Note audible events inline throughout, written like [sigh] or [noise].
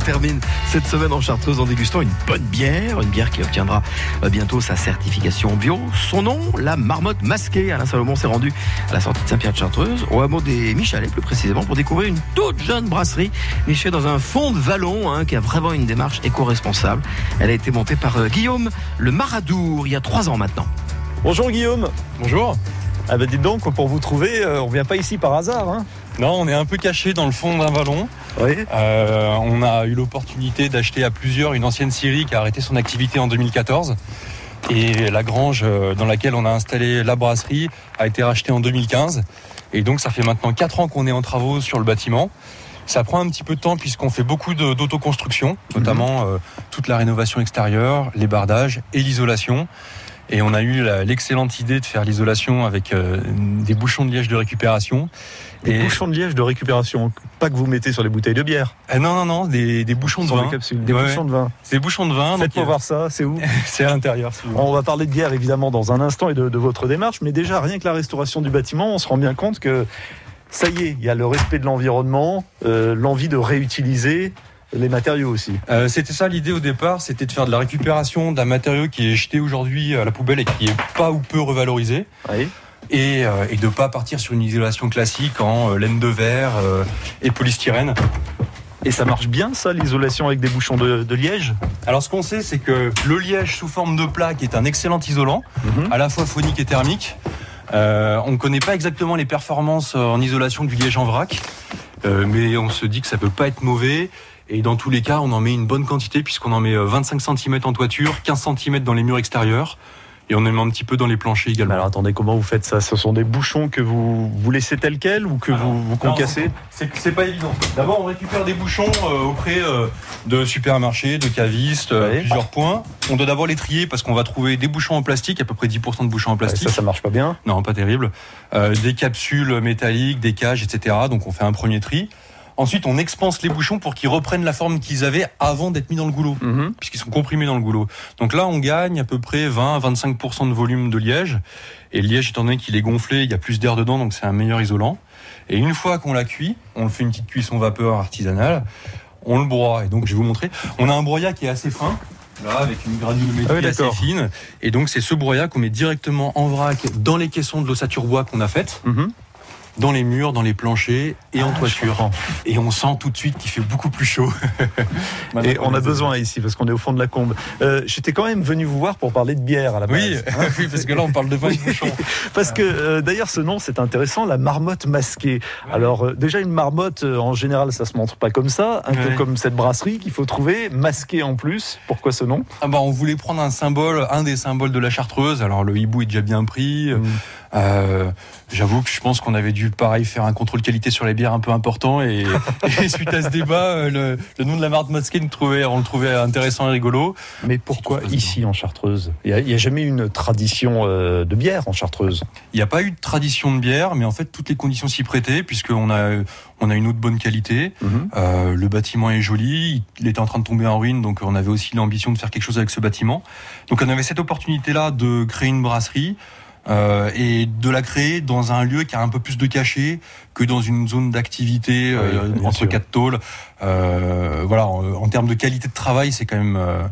on termine cette semaine en Chartreuse en dégustant une bonne bière, une bière qui obtiendra euh, bientôt sa certification bio. Son nom, la marmotte masquée. Alain Salomon s'est rendu à la sortie de Saint-Pierre de Chartreuse, au hameau des Michalets plus précisément, pour découvrir une toute jeune brasserie nichée dans un fond de vallon hein, qui a vraiment une démarche éco-responsable. Elle a été montée par euh, Guillaume le Maradour il y a trois ans maintenant. Bonjour Guillaume. Bonjour. Ah bah dites donc, pour vous trouver, euh, on vient pas ici par hasard. Hein non, on est un peu caché dans le fond d'un vallon. oui. Euh, on a eu l'opportunité d'acheter à plusieurs une ancienne scierie qui a arrêté son activité en 2014. Et la grange euh, dans laquelle on a installé la brasserie a été rachetée en 2015. Et donc ça fait maintenant 4 ans qu'on est en travaux sur le bâtiment. Ça prend un petit peu de temps puisqu'on fait beaucoup d'autoconstruction, notamment euh, toute la rénovation extérieure, les bardages et l'isolation. Et on a eu l'excellente idée de faire l'isolation avec euh, des bouchons de liège de récupération. Des Et- bouchons de liège de récupération, pas que vous mettez sur les bouteilles de bière, Euh, non, non, non, des, des bouchons de sur vin. capsules, des Ouais, bouchons de vin. Des bouchons de vin. Faites-moi euh, voir ça, c'est où [laughs] C'est à l'intérieur. si. On va parler de bière évidemment dans un instant et de, de votre démarche, mais déjà rien que la restauration du bâtiment, on se rend bien compte que ça y est, il y a le respect de l'environnement, euh, l'envie de réutiliser les matériaux aussi. Euh, c'était ça l'idée au départ, c'était de faire de la récupération d'un matériau qui est jeté aujourd'hui à la poubelle et qui est pas ou peu revalorisé. Oui. Et, euh, et de pas partir sur une isolation classique en euh, laine de verre euh, et polystyrène. Et ça marche bien ça, l'isolation avec des bouchons de, de liège? Alors ce qu'on sait, c'est que le liège sous forme de plaque est un excellent isolant, Mhm. à la fois phonique et thermique. Euh, on ne connaît pas exactement les performances euh, en isolation du liège en vrac, euh, mais on se dit que ça peut pas être mauvais. Et dans tous les cas, on en met une bonne quantité puisqu'on en met euh, 25 cm en toiture, 15 cm dans les murs extérieurs, et on en met un petit peu dans les planchers Mais également. alors attendez, comment vous faites ça? Ce sont des bouchons que vous, vous laissez tels quels ou que Alors, vous, vous concassez? C'est pas évident. D'abord, on récupère des bouchons euh, auprès euh, de supermarchés, de cavistes, euh, à Ouais. plusieurs points. On doit d'abord les trier parce qu'on va trouver des bouchons en plastique, à peu près 10% de bouchons en Ouais, plastique. Ça, ça marche pas bien. Non, pas terrible. Euh, des capsules métalliques, des cages, etc. Donc on fait un premier tri. Ensuite, on expanse les bouchons pour qu'ils reprennent la forme qu'ils avaient avant d'être mis dans le goulot, Mhm. puisqu'ils sont comprimés dans le goulot. Donc là, on gagne à peu près 20 à 25% de volume de liège. Et le liège, étant donné qu'il est gonflé, il y a plus d'air dedans, donc c'est un meilleur isolant. Et une fois qu'on l'a cuit, on le fait une petite cuisson vapeur artisanale, on le broie. Et donc, je vais vous montrer. On a un broyat qui est assez fin. Là, avec une granulométrie Ah oui, assez fine. Et donc, c'est ce broyat qu'on met directement en vrac dans les caissons de l'ossature bois qu'on a faite Mhm. Dans les murs, dans les planchers et en Ah, toiture. Et on sent tout de suite qu'il fait beaucoup plus chaud. [laughs] Et on a besoin ici parce qu'on est au fond de la combe. Euh, J'étais quand même venu vous voir pour parler de bière à la base. Oui, [laughs] oui, parce que là on parle de vin bouchon. [laughs] Parce que euh, d'ailleurs ce nom c'est intéressant, la marmotte masquée. Alors euh, déjà une marmotte en général ça se montre pas comme ça, un peu comme cette brasserie qu'il faut trouver, masquée en plus. Pourquoi ce nom? Ah bah, on voulait prendre un symbole, un des symboles de la chartreuse. Alors le hibou est déjà bien pris. Mm. Euh, J'avoue que je pense qu'on avait dû pareil faire un contrôle qualité sur les bières un peu important et, [laughs] et suite à ce débat, euh, le, le nom de la marque trouvait, on le trouvait intéressant et rigolo. Mais pourquoi ici en Chartreuse? Il n'y a, jamais eu une tradition euh, de bière en Chartreuse? Il n'y a pas eu de tradition de bière, mais en fait toutes les conditions s'y prêtaient puisqu'on a on a une eau de bonne qualité. Euh, le bâtiment est joli, il était en train de tomber en ruine, donc on avait aussi l'ambition de faire quelque chose avec ce bâtiment. Donc on avait cette opportunité-là de créer une brasserie euh, et de la créer dans un lieu qui a un peu plus de cachet que dans une zone d'activité euh, Oui, entre sûr. quatre tôles. Euh, voilà, en, en termes de qualité de travail, c'est quand même euh,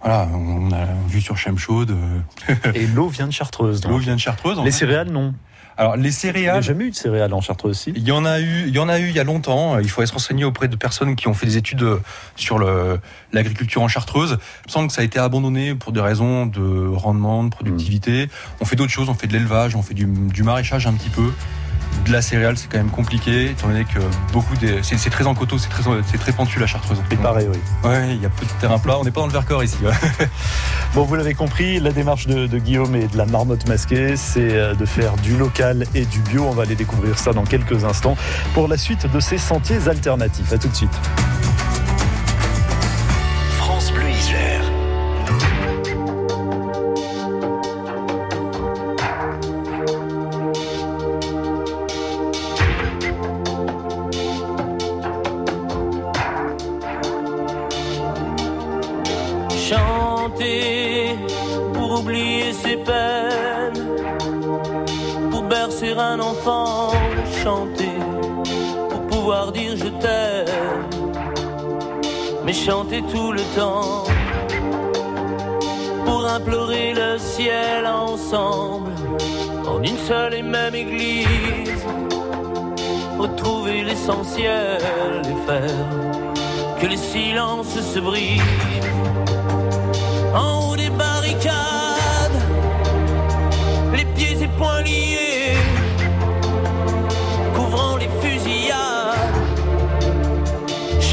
voilà, on a vu sur Chemchaude, euh, Et l'eau vient de Chartreuse. [laughs] l'eau vient de Chartreuse. Les fait. céréales non. Alors les Il n'y a céréales. jamais eu de céréales en Chartreuse aussi. Il y en a eu, il y en a eu il y a longtemps. Il faudrait se renseigner auprès de personnes qui ont fait des études euh, sur l'agriculture en Chartreuse. Il me semble que ça a été abandonné pour des raisons de rendement, de productivité. On fait d'autres choses, on fait de l'élevage, on fait du, du maraîchage un petit peu. De la céréale, c'est quand même compliqué, étant donné que beaucoup des, c'est très en coteau, c'est très, c'est très pentu la Chartreuse. C'est pareil, oui. Ouais, il y a peu de terrain plat. On n'est pas dans le Vercors ici. [laughs] Bon, vous l'avez compris, la démarche de, de Guillaume et de la marmotte masquée, c'est euh, de faire du local et du bio. On va aller découvrir ça dans quelques instants pour la suite de ces sentiers alternatifs. À tout de suite. Pour pouvoir dire je t'aime. mais chanter tout le temps pour implorer le ciel ensemble en une seule et même église. Retrouver l'essentiel et faire que les silences se brisent en haut des barricades, les pieds et poings liés,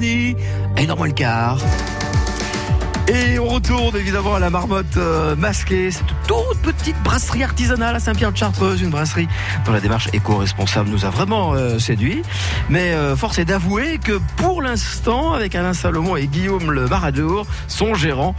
Et Normand Car. Et on retourne évidemment à la marmotte euh, masquée, cette toute petite brasserie artisanale à Saint-Pierre-de-Chartreuse, une brasserie dont la démarche éco-responsable nous a vraiment euh, séduit. Mais euh, force est d'avouer que pour l'instant, avec Alain Salomon et Guillaume Le Baradour, son gérant,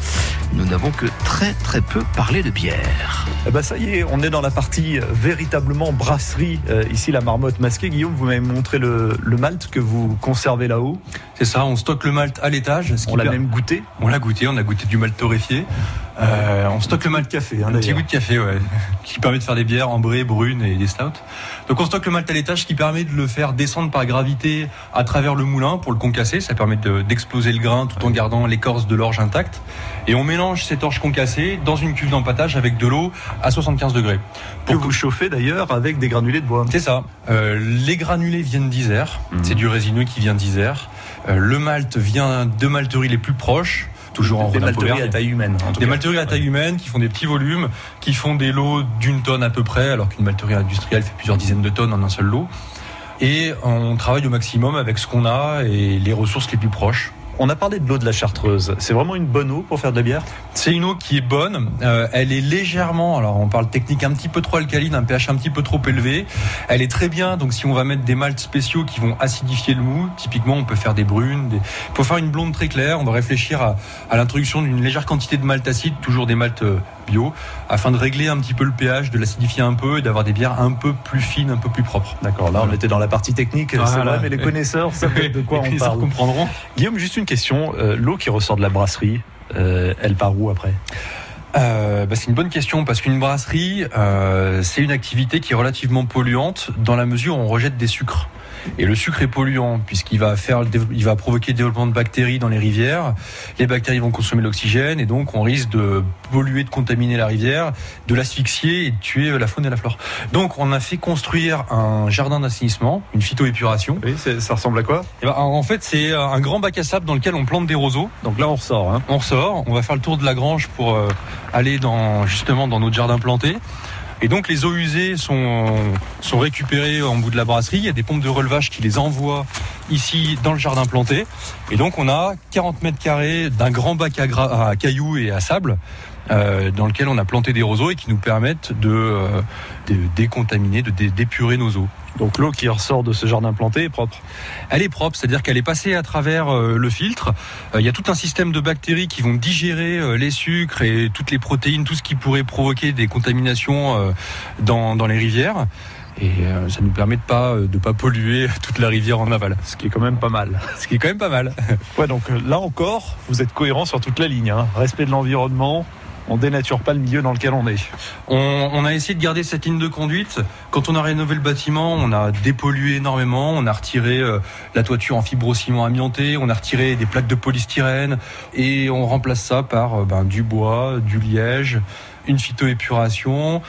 nous n'avons que très très peu parlé de bière. Eh ben ça y est, on est dans la partie euh, véritablement brasserie. Ici, la marmotte masquée. Guillaume, vous m'avez montré le, le malt que vous conservez là-haut. C'est ça, on stocke le malt à l'étage. On l'a même goûté. On l'a goûté, on a goûté du malt torréfié. Euh, on stocke le malt café, hein, un petit goût de café, ouais, [laughs] qui permet de faire des bières ambrées, brunes et des stouts. Donc on stocke le malt à l'étage, qui permet de le faire descendre par gravité à travers le moulin pour le concasser. Ça permet de- d'exploser le grain tout en gardant l'écorce de l'orge intacte. Et on mélange cette orge concassée dans une cuve d'empattage avec de l'eau à 75 degrés. Que Pour vous chauffez d'ailleurs avec des granulés de bois. c'est ça. Euh, les granulés viennent d'Isère. C'est du résineux qui vient d'Isère. Euh, le malt vient de malteries les plus proches, toujours en des malteries à taille humaine. en tout Des cas. malteries à taille humaine qui font des petits volumes, qui font des lots d'une tonne à peu près, alors qu'une malterie industrielle fait plusieurs dizaines de tonnes en un seul lot. Et on travaille au maximum avec ce qu'on a et les ressources les plus proches. On a parlé de l'eau de la Chartreuse. C'est vraiment une bonne eau pour faire de la bière? C'est une eau qui est bonne. Euh, elle est légèrement, alors on parle technique un petit peu trop alcaline, un pH un petit peu trop élevé. Elle est très bien. Donc si on va mettre des maltes spéciaux qui vont acidifier le mou, typiquement on peut faire des brunes. Des... Pour faire une blonde très claire, on va réfléchir à, à l'introduction d'une légère quantité de malt acide, toujours des maltes euh, bio, afin de régler un petit peu le pH, de l'acidifier un peu et d'avoir des bières un peu plus fines, un peu plus propres. D'accord, là on était dans la partie technique, c'est Voilà. vrai, mais les connaisseurs savent [laughs] de quoi on parle. comprendront. Guillaume, juste une question. Euh, L'eau qui ressort de la brasserie, euh, elle part où après? Euh, bah, c'est une bonne question parce qu'une brasserie, c'est une activité qui est relativement polluante dans la mesure où on rejette des sucres. Et le sucre est polluant puisqu'il va faire, il va provoquer le développement de bactéries dans les rivières. Les bactéries vont consommer l'oxygène et donc on risque de polluer, de contaminer la rivière, de l'asphyxier et de tuer la faune et la flore. Donc on a fait construire un jardin d'assainissement, une phytoépuration. Oui, ça ressemble à quoi? Et ben, en fait, c'est un grand bac à sable dans lequel on plante des roseaux. Donc là, on ressort. Hein. On ressort, on va faire le tour de la grange pour euh, aller dans justement dans notre jardin planté. Et donc les eaux usées sont, récupérées en bout de la brasserie. Il y a des pompes de relevage qui les envoient ici dans le jardin planté. Et donc on a 40 mètres carrés d'un grand bac à, cailloux et à sable euh, dans lequel on a planté des roseaux et qui nous permettent de, euh, de décontaminer, de dé- d'épurer nos eaux. Donc l'eau qui ressort de ce jardin planté est propre. Elle est propre, c'est-à-dire qu'elle est passée à travers euh, le filtre. Euh, Il y a tout un système de bactéries qui vont digérer euh, les sucres et toutes les protéines, tout ce qui pourrait provoquer des contaminations dans, dans les rivières. Et ça nous permet de pas de pas polluer [laughs] toute la rivière en aval, Ce qui est quand même pas mal. [laughs] ce qui est quand même pas mal. Ouais, donc là encore, vous êtes cohérent sur toute la ligne. hein. Respect de l'environnement, on dénature pas le milieu dans lequel on est. On, a essayé de garder cette ligne de conduite. Quand on a rénové le bâtiment, on a dépollué énormément. On a retiré euh, la toiture en fibrociment amianté, on a retiré des plaques de polystyrène et on remplace ça par euh, ben, du bois, du liège, une phytoépuration.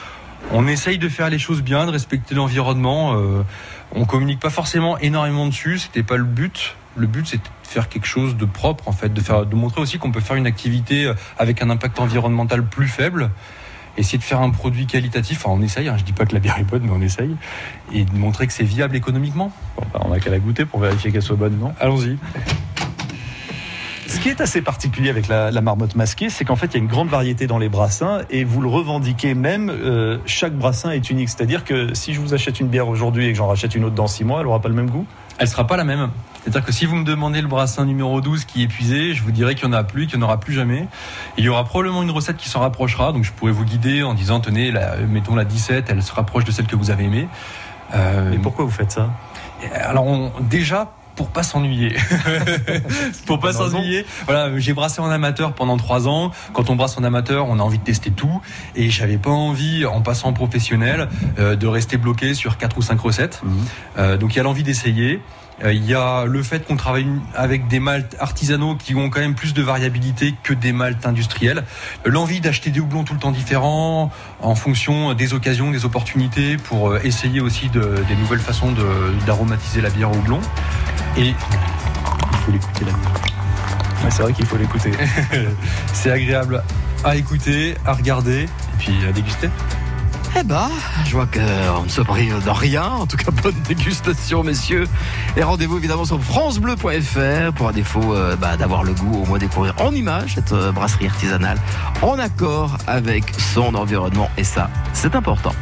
On essaye de faire les choses bien, de respecter l'environnement. Euh, on communique pas forcément énormément dessus, c'était pas le but. Le but de faire quelque chose de propre en fait, de faire, de montrer aussi qu'on peut faire une activité euh, avec un impact environnemental plus faible essayer de faire un produit qualitatif. Enfin, on essaye, hein, je dis pas que la bière est bonne, mais on essaye. Et de montrer que c'est viable économiquement. Bon, bah, on a qu'à la goûter pour vérifier qu'elle soit bonne, non? Allons-y. Ce qui est assez particulier avec la, la marmotte masquée, c'est qu'en fait, il y a une grande variété dans les brassins et vous le revendiquez même. euh, chaque brassin est unique. C'est-à-dire que si je vous achète une bière aujourd'hui et que j'en rachète une autre dans six mois, elle aura pas le même goût? Elle sera pas la même. C'est-à-dire que si vous me demandez le brassin numéro 12 qui est épuisé, je vous dirai qu'il n'y en a plus, qu'il n'y en aura plus jamais. Il y aura probablement une recette qui s'en rapprochera, donc je pourrais vous guider en disant, tenez, la, mettons la 17, elle se rapproche de celle que vous avez aimée. Euh, Et pourquoi vous faites ça? Alors on- déjà pour pas s'ennuyer, [laughs] pour pas s'ennuyer. Voilà, j'ai brassé en amateur pendant trois ans. Quand on brasse en amateur, on a envie de tester tout, et j'avais pas envie, en passant en professionnel, euh, de rester bloqué sur quatre ou cinq recettes. Euh, donc il y a l'envie d'essayer. Euh, Il y a le fait qu'on travaille avec des maltes artisanaux qui ont quand même plus de variabilité que des maltes industriels. Euh, L'envie d'acheter des houblons tout le temps différents en fonction des occasions, des opportunités pour euh, essayer aussi de- des nouvelles façons d'aromatiser la bière au houblon. Et il faut l'écouter la bière. Ouais, C'est vrai qu'il faut l'écouter. [laughs] C'est agréable à écouter, à regarder et puis à déguster. Eh ben, je vois qu'on ne se prive de rien. En tout cas, [laughs] bonne dégustation, messieurs. Et rendez-vous évidemment sur francebleu.fr pour à défaut euh, bah, d'avoir le goût, au moins découvrir en image cette euh, brasserie artisanale en accord avec son environnement. Et ça, c'est important.